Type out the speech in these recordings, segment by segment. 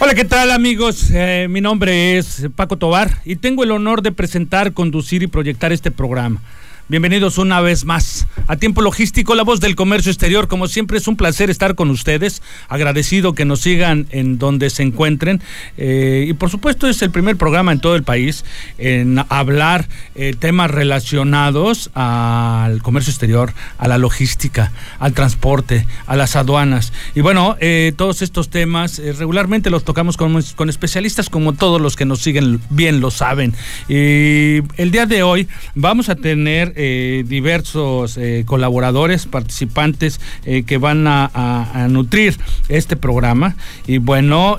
Hola, ¿qué tal amigos? Eh, mi nombre es Paco Tobar y tengo el honor de presentar, conducir y proyectar este programa. Bienvenidos una vez más a Tiempo Logístico, la voz del comercio exterior. Como siempre es un placer estar con ustedes. Agradecido que nos sigan en donde se encuentren. Eh, y por supuesto es el primer programa en todo el país en hablar eh, temas relacionados al comercio exterior, a la logística, al transporte, a las aduanas. Y bueno, eh, todos estos temas regularmente los tocamos con, con especialistas como todos los que nos siguen bien lo saben. Y el día de hoy vamos a tener eh, diversos eh, colaboradores, participantes eh, que van a, nutrir este programa. Y bueno,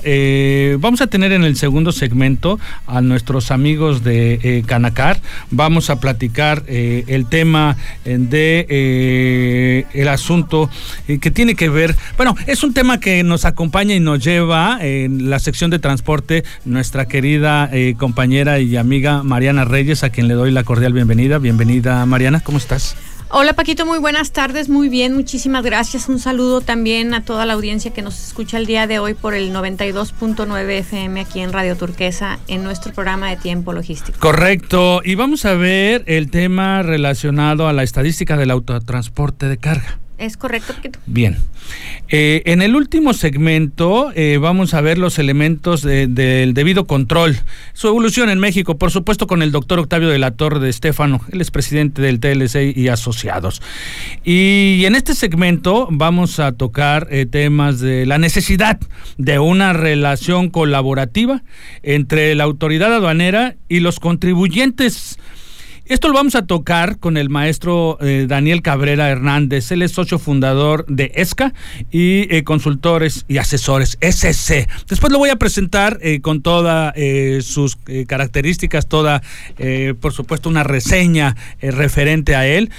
vamos a tener en el segundo segmento a nuestros amigos de Canacar. Vamos a platicar el tema de el asunto que tiene que ver, bueno, es un tema que nos acompaña y nos lleva en la sección de transporte nuestra querida compañera y amiga Mariana Reyes, a quien le doy la cordial bienvenida. Bienvenida, Mariana, ¿cómo estás? Hola Paquito, muy buenas tardes, muy bien, muchísimas gracias. Un saludo también a toda la audiencia que nos escucha el día de hoy por el 92.9 FM aquí en Radio Turquesa en nuestro programa de tiempo logístico. Correcto, y vamos a ver el tema relacionado a la estadística del autotransporte de carga. Es correcto. Bien. Eh, en el último segmento eh, vamos a ver los elementos del debido control, su evolución en México, por supuesto con el doctor Octavio de la Torre de Estefano, él es presidente del TLC y asociados. Y en este segmento vamos a tocar eh, temas de la necesidad de una relación colaborativa entre la autoridad aduanera y los contribuyentes esto lo vamos a tocar con el maestro eh, Daniel Cabrera Hernández. Él es socio fundador de ESCA y eh, consultores y asesores SC. Después lo voy a presentar eh, con todas sus características, toda, por supuesto, una reseña referente a él,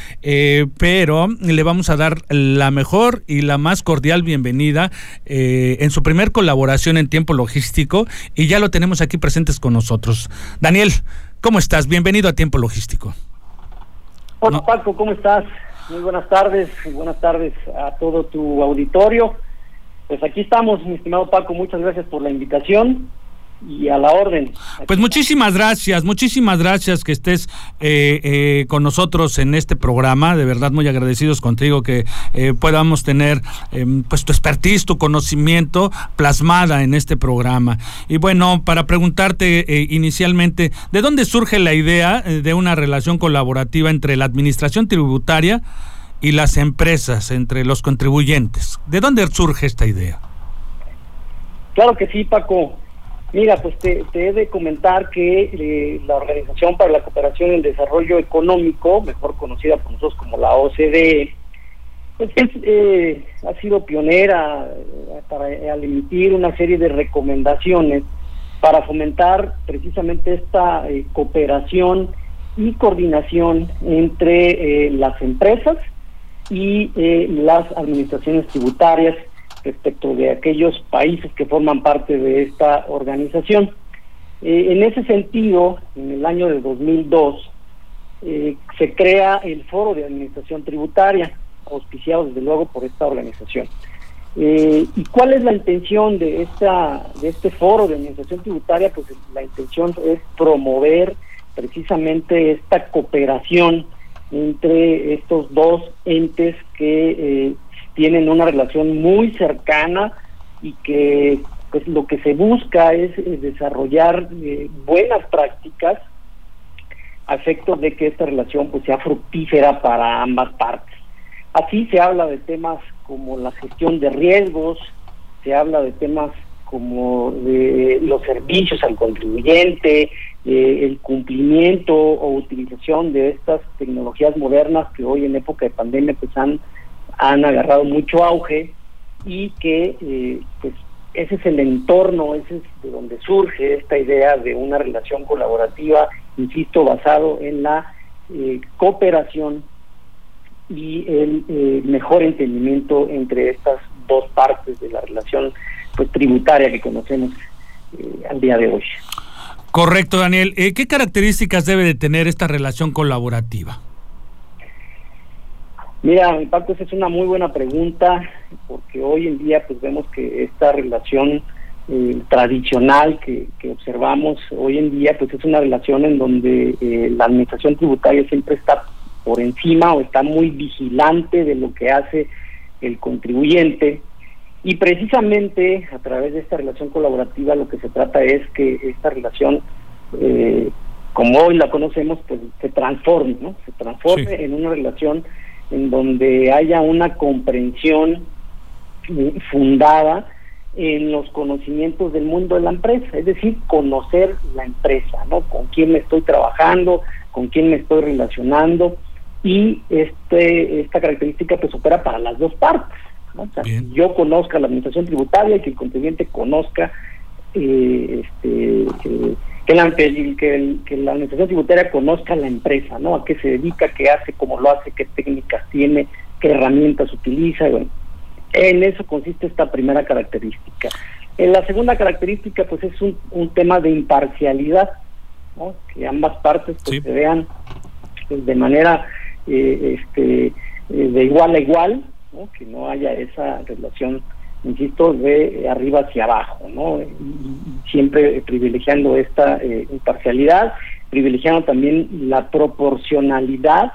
pero le vamos a dar la mejor y la más cordial bienvenida en su primer colaboración en tiempo logístico y ya lo tenemos aquí presentes con nosotros. Daniel, ¿Cómo estás? Bienvenido a Tiempo Logístico. Hola Paco, ¿cómo estás? Muy buenas tardes, buenas tardes a todo tu auditorio. Pues aquí estamos, mi estimado Paco, muchas gracias por la invitación y a la orden. Pues muchísimas gracias, muchísimas gracias que estés eh, eh, con nosotros en este programa, de verdad muy agradecidos contigo que eh, podamos tener em, pues tu expertise, tu conocimiento plasmada en este programa. Y bueno, para preguntarte inicialmente, ¿de dónde surge la idea de una relación colaborativa entre la administración tributaria y las empresas, entre los contribuyentes? ¿De dónde surge esta idea? Claro que sí, Paco. Mira, pues te, he de comentar que eh, la Organización para la Cooperación y el Desarrollo Económico, mejor conocida por nosotros como la OCDE, pues eh, ha sido pionera eh, para al emitir una serie de recomendaciones para fomentar precisamente esta cooperación y coordinación entre las empresas y las administraciones tributarias respecto de aquellos países que forman parte de esta organización. Eh, en ese sentido, en el año de 2002, eh, se crea el Foro de Administración Tributaria, auspiciado desde luego por esta organización. Eh, ¿Y cuál es la intención de, esta, de este Foro de Administración Tributaria? Pues la intención es promover precisamente esta cooperación entre estos dos entes que tienen una relación muy cercana y que pues lo que se busca es, desarrollar eh, buenas prácticas a efectos de que esta relación pues sea fructífera para ambas partes. Así se habla de temas como la gestión de riesgos, se habla de temas como de los servicios al contribuyente, eh, el cumplimiento o utilización de estas tecnologías modernas que hoy en época de pandemia pues han han agarrado mucho auge y que eh, pues ese es el entorno, ese es de donde surge esta idea de una relación colaborativa, insisto, basado en la eh, cooperación y el eh, mejor entendimiento entre estas dos partes de la relación pues, tributaria que conocemos al día de hoy. Correcto, Daniel. ¿Qué características debe de tener esta relación colaborativa? Mira, Paco, esa es una muy buena pregunta, porque hoy en día pues vemos que esta relación eh, tradicional que, observamos hoy en día pues es una relación en donde eh, la administración tributaria siempre está por encima o está muy vigilante de lo que hace el contribuyente y precisamente a través de esta relación colaborativa lo que se trata es que esta relación eh, como hoy la conocemos pues se transforme, ¿no? Se transforme en una relación en donde haya una comprensión eh, fundada en los conocimientos del mundo de la empresa, es decir, conocer la empresa, ¿no? Con quién me estoy trabajando, con quién me estoy relacionando y este esta característica pues opera para las dos partes. ¿no? yo conozca la administración tributaria y que el contribuyente conozca eh, este, eh, que la, que, que, la administración tributaria conozca la empresa, ¿no? A qué se dedica, qué hace, cómo lo hace, qué técnicas tiene, qué herramientas utiliza. bueno, en eso consiste esta primera característica. En la segunda característica, pues es un, un tema de imparcialidad, ¿no? Que ambas partes pues, se vean pues, de manera eh, este, eh, de igual a igual, ¿no? Que no haya esa relación insisto, de arriba hacia abajo, ¿no? siempre privilegiando esta eh, imparcialidad, privilegiando también la proporcionalidad,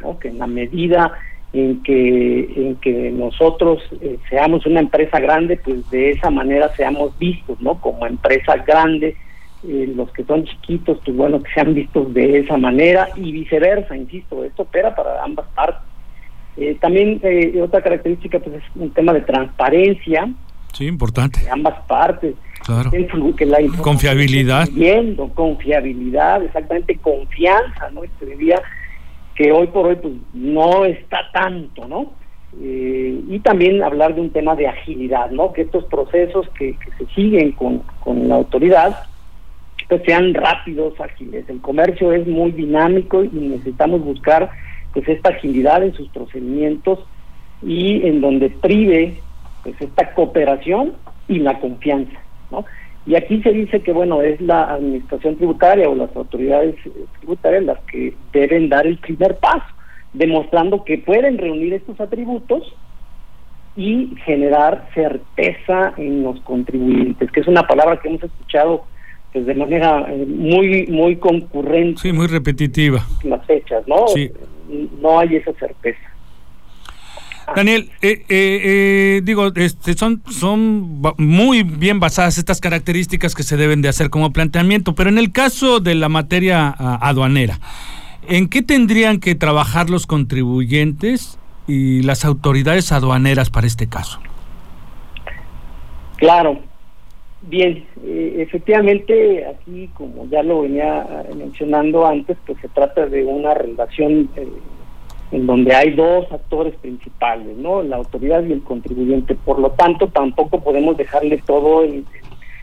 ¿no? Que en la medida en que en que nosotros eh, seamos una empresa grande, pues de esa manera seamos vistos, ¿no? Como empresa grande, eh, los que son chiquitos, pues bueno, que sean vistos de esa manera y viceversa, insisto, esto opera para ambas partes. Eh, también eh, otra característica pues es un tema de transparencia. Sí, importante. De ambas partes. Claro. Que la confiabilidad. Viendo, confiabilidad, exactamente confianza, ¿no? Este diría que hoy por hoy pues no está tanto, ¿no? Eh, y también hablar de un tema de agilidad, ¿no? Que estos procesos que, que se siguen con, con la autoridad pues sean rápidos, ágiles. El comercio es muy dinámico y necesitamos buscar pues esta agilidad en sus procedimientos y en donde prive pues esta cooperación y la confianza, ¿no? Y aquí se dice que bueno, es la administración tributaria o las autoridades tributarias las que deben dar el primer paso, demostrando que pueden reunir estos atributos y generar certeza en los contribuyentes, que es una palabra que hemos escuchado pues de manera eh, muy muy concurrente. Sí, muy repetitiva. Las fechas, ¿no? Sí no hay esa certeza. Daniel, eh, eh, eh, digo, este, son, son muy bien basadas estas características que se deben de hacer como planteamiento, pero en el caso de la materia aduanera, ¿en qué tendrían que trabajar los contribuyentes y las autoridades aduaneras para este caso? Claro, bien, efectivamente aquí, como ya lo venía mencionando antes, pues se trata de una relación en donde hay dos actores principales, ¿no? La autoridad y el contribuyente. Por lo tanto, tampoco podemos dejarle todo el,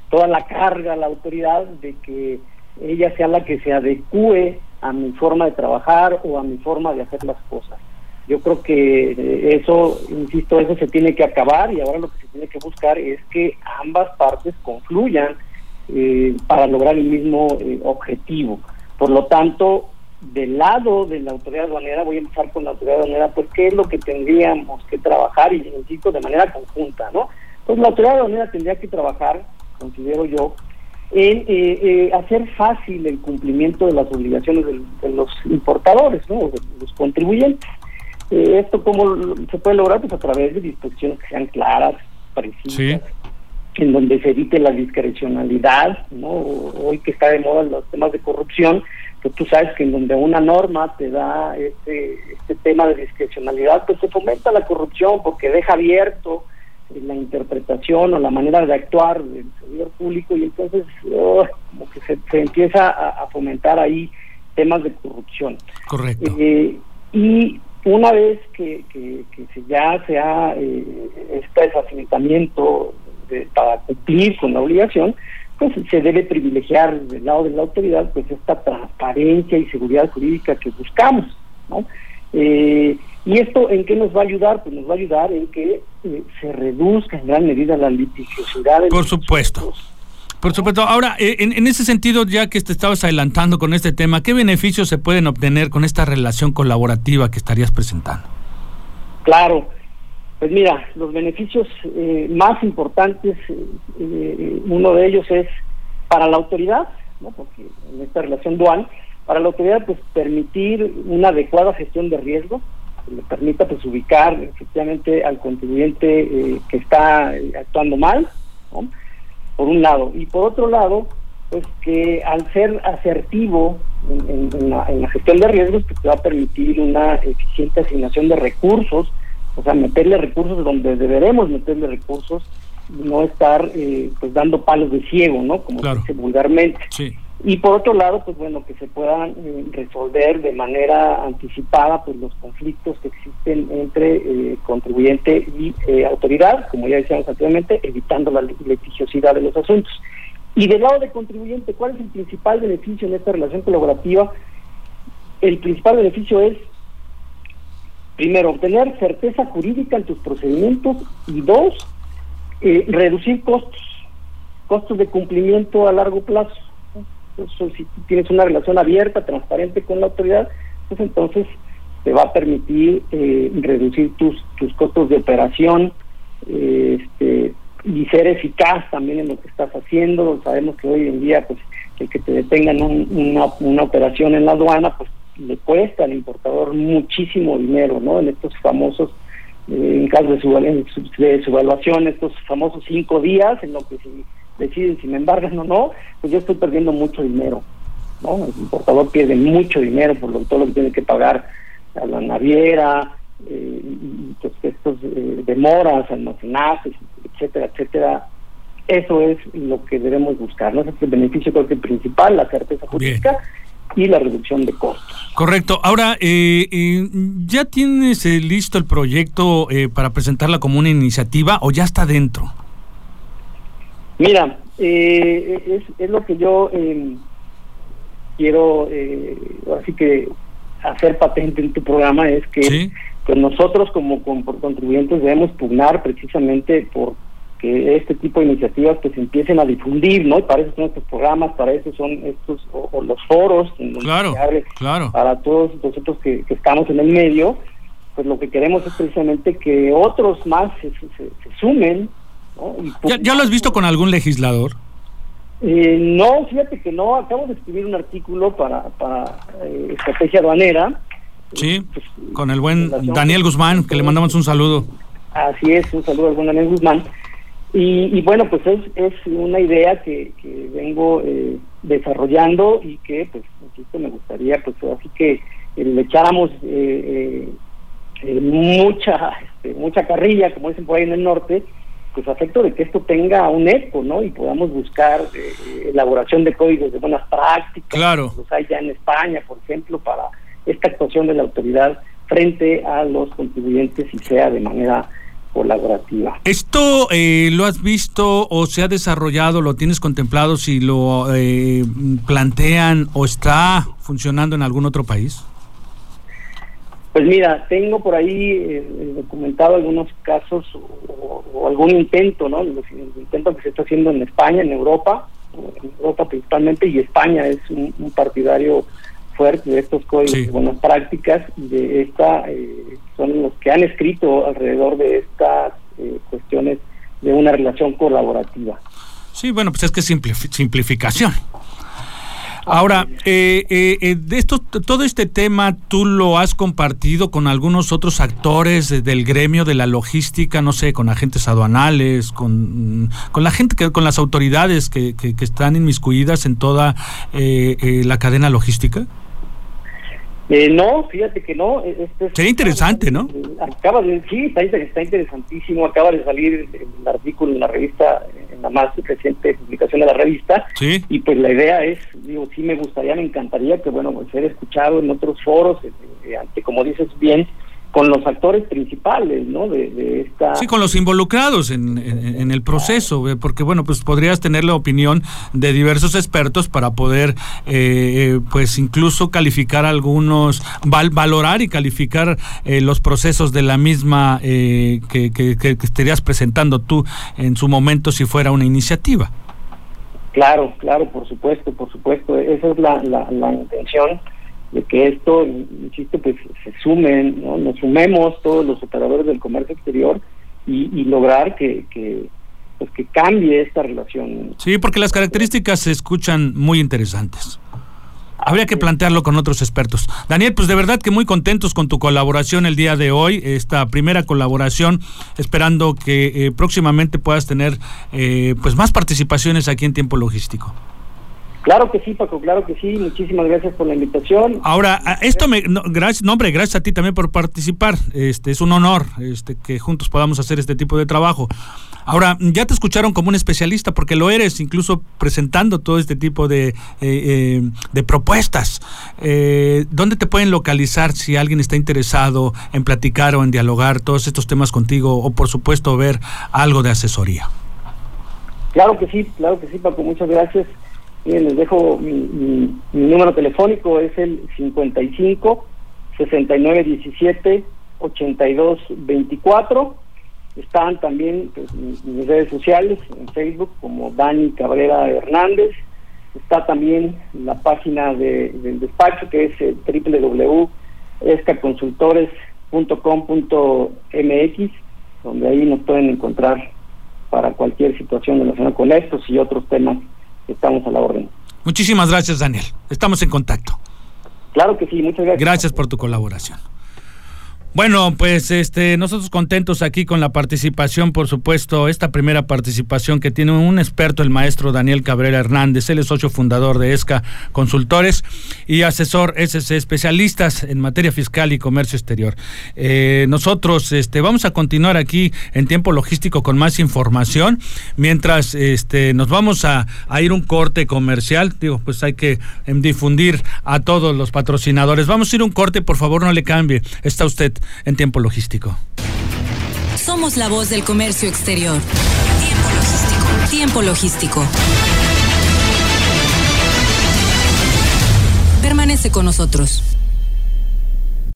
toda la carga a la autoridad de que ella sea la que se adecue a mi forma de trabajar o a mi forma de hacer las cosas. Yo creo que eh, eso, insisto, eso se tiene que acabar y ahora lo que se tiene que buscar es que ambas partes confluyan eh, para lograr el mismo eh, objetivo. Por lo tanto, del lado de la autoridad aduanera, voy a empezar con la autoridad aduanera, pues qué es lo que tendríamos que trabajar, y insisto, de manera conjunta, ¿no? Pues la autoridad aduanera tendría que trabajar, considero yo, en eh, eh, hacer fácil el cumplimiento de las obligaciones de, los importadores, ¿no? De los contribuyentes. Eh, esto cómo se puede lograr pues a través de disposiciones que sean claras, precisas, en donde se evite la discrecionalidad, ¿no? Hoy que está de moda los temas de corrupción, pues tú sabes que en donde una norma te da este, este tema de discrecionalidad, pues se fomenta la corrupción porque deja abierto la interpretación o la manera de actuar del servidor público y entonces oh, como que se, empieza a, fomentar ahí temas de corrupción. Correcto. Eh, y una vez que, que, que ya se ha eh, este desafiliamiento para cumplir con la obligación, pues se debe privilegiar del lado de la autoridad pues esta transparencia y seguridad jurídica que buscamos, ¿no? Eh, ¿Y esto en qué nos va a ayudar? Pues nos va a ayudar en que eh, se reduzca en gran medida la litigiosidad. Por supuesto. Por supuesto. Ahora, eh, en, en, ese sentido, ya que te estabas adelantando con este tema, ¿qué beneficios se pueden obtener con esta relación colaborativa que estarías presentando? Claro. Pues mira, los beneficios eh, más importantes, uno de ellos es para la autoridad, ¿no? porque en esta relación dual, para la autoridad, pues permitir una adecuada gestión de riesgo, que le permita pues ubicar efectivamente al contribuyente eh, que está eh, actuando mal, por un lado, y por otro lado, pues que al ser asertivo en, la, gestión de riesgos, pues te va a permitir una eficiente asignación de recursos, o sea, meterle recursos donde deberemos meterle recursos, no estar eh, pues dando palos de ciego, ¿no? Como se dice vulgarmente. Sí. Y por otro lado, pues bueno, que se puedan eh, resolver de manera anticipada pues los conflictos que existen entre eh, contribuyente y eh, autoridad, como ya decíamos anteriormente, evitando la litigiosidad de los asuntos. Y del lado de contribuyente, ¿cuál es el principal beneficio en esta relación colaborativa? El principal beneficio es, primero, obtener certeza jurídica en tus procedimientos y dos, reducir costos, costos de cumplimiento a largo plazo si tienes una relación abierta, transparente con la autoridad, pues entonces te va a permitir eh, reducir tus, tus costos de operación eh, este, y ser eficaz también en lo que estás haciendo. Sabemos que hoy en día, pues, el que te detengan una, una operación en la aduana, pues le cuesta al importador muchísimo dinero, ¿no? En estos famosos, eh, en caso de su, de su evaluación, estos famosos cinco días, en lo que si deciden si me embargan o no, pues yo estoy perdiendo mucho dinero. ¿no? El importador pierde mucho dinero por lo, todo lo que tiene que pagar a la naviera, eh, pues estos eh, demoras, almacenajes, etcétera, etcétera. Eso es lo que debemos buscar, ¿no? Ese es el beneficio creo que principal, la certeza jurídica y la reducción de costos. Correcto. Ahora, eh, eh ¿ya tienes listo el proyecto para presentarla como una iniciativa o ya está dentro? Mira, eh, es, lo que yo eh, quiero, eh, así que hacer patente en tu programa es que pues nosotros como, contribuyentes debemos pugnar precisamente por que este tipo de iniciativas pues empiecen a difundir, ¿no? Y para eso son estos programas, para eso son estos, o, los foros, en donde claro, claro. para todos nosotros que, estamos en el medio, pues lo que queremos es precisamente que otros más se sumen ¿Ya, lo has visto con algún legislador? Eh, no, fíjate que no. Acabo de escribir un artículo para, para eh, estrategia aduanera. Sí, eh, pues, con el buen Daniel Guzmán, que le mandamos un saludo. Así es, un saludo al buen Daniel Guzmán. Y, bueno, pues es, es una idea que, que vengo desarrollando y que, pues, insisto, me gustaría, pues, así que le echáramos mucha, este, mucha carrilla, como dicen por ahí en el norte, pues afecto de que esto tenga un eco, ¿no? Y podamos buscar eh, elaboración de códigos de buenas prácticas. Claro. Los hay ya en España, por ejemplo, para esta actuación de la autoridad frente a los contribuyentes y sea de manera colaborativa. ¿Esto eh, lo has visto o se ha desarrollado, lo tienes contemplado si lo eh, plantean o está funcionando en algún otro país? Pues mira, tengo por ahí eh, documentado algunos casos o, algún intento, ¿no? Los, intentos que se está haciendo en España, en Europa, en Europa principalmente, y España es un, partidario fuerte de estos códigos de buenas prácticas y de esta, eh, son los que han escrito alrededor de estas eh, cuestiones de una relación colaborativa. Sí, bueno, pues es que simplificación. Ahora, eh, eh, eh, de esto, todo este tema, ¿tú lo has compartido con algunos otros actores del gremio de la logística, no sé, con agentes aduanales, con, con la gente, que, con las autoridades que, que, están inmiscuidas en toda la cadena logística? No, fíjate que no. Este Sería interesante, ¿no? Acaba de, sí, está, está interesantísimo. Acaba de salir el artículo en la revista la más reciente publicación de la revista. Y pues la idea es, digo, sí me gustaría, me encantaría que, bueno, pues, ser escuchado en otros foros, eh, eh, ante, como dices bien, con los actores principales, ¿no? De, esta... Sí, con los involucrados en, el proceso, eh, porque bueno, pues podrías tener la opinión de diversos expertos para poder, eh, eh, pues incluso calificar algunos, valorar y calificar los procesos de la misma que, que, estarías presentando tú en su momento si fuera una iniciativa. Claro, claro, por supuesto, por supuesto, esa es la, la intención de que esto, insisto, pues se sumen, ¿no? nos sumemos todos los operadores del comercio exterior y, lograr que, que, pues que cambie esta relación. Sí, porque las características se escuchan muy interesantes. Habría que plantearlo con otros expertos. Daniel, pues de verdad que muy contentos con tu colaboración el día de hoy, esta primera colaboración, esperando que eh, próximamente puedas tener eh, pues más participaciones aquí en tiempo logístico. Claro que sí, Paco, claro que sí. Muchísimas gracias por la invitación. Ahora, esto me, gracias, no, hombre, gracias a ti también por participar. Este es un honor este, que juntos podamos hacer este tipo de trabajo. Ahora, ya te escucharon como un especialista, porque lo eres, incluso presentando todo este tipo de, eh, eh, de propuestas. Eh, ¿Dónde te pueden localizar si alguien está interesado en platicar o en dialogar todos estos temas contigo o, por supuesto, ver algo de asesoría? Claro que sí, claro que sí, Paco, muchas gracias. Bien, les dejo mi, número telefónico, es el 55 69 17 82 24. Están también pues, mis, redes sociales, en Facebook como Dani Cabrera Hernández. Está también la página del despacho que es www.escaconsultores.com.mx, donde ahí nos pueden encontrar para cualquier situación relacionada con estos y otros temas estamos a la orden. Muchísimas gracias, Daniel. Estamos en contacto. Claro que sí, muchas gracias. Gracias por tu colaboración. Bueno, pues este nosotros contentos aquí con la participación, por supuesto, esta primera participación que tiene un experto, el maestro Daniel Cabrera Hernández, él es socio fundador de ESCA Consultores y asesor SC especialistas en materia fiscal y comercio exterior. Eh, nosotros este vamos a continuar aquí en tiempo logístico con más información, mientras este nos vamos a, a ir un corte comercial, digo, pues hay que em, difundir a todos los patrocinadores. Vamos a ir un corte, por favor, no le cambie. Está usted en tiempo logístico. Somos la voz del comercio exterior. Tiempo logístico. Tiempo logístico. Permanece con nosotros.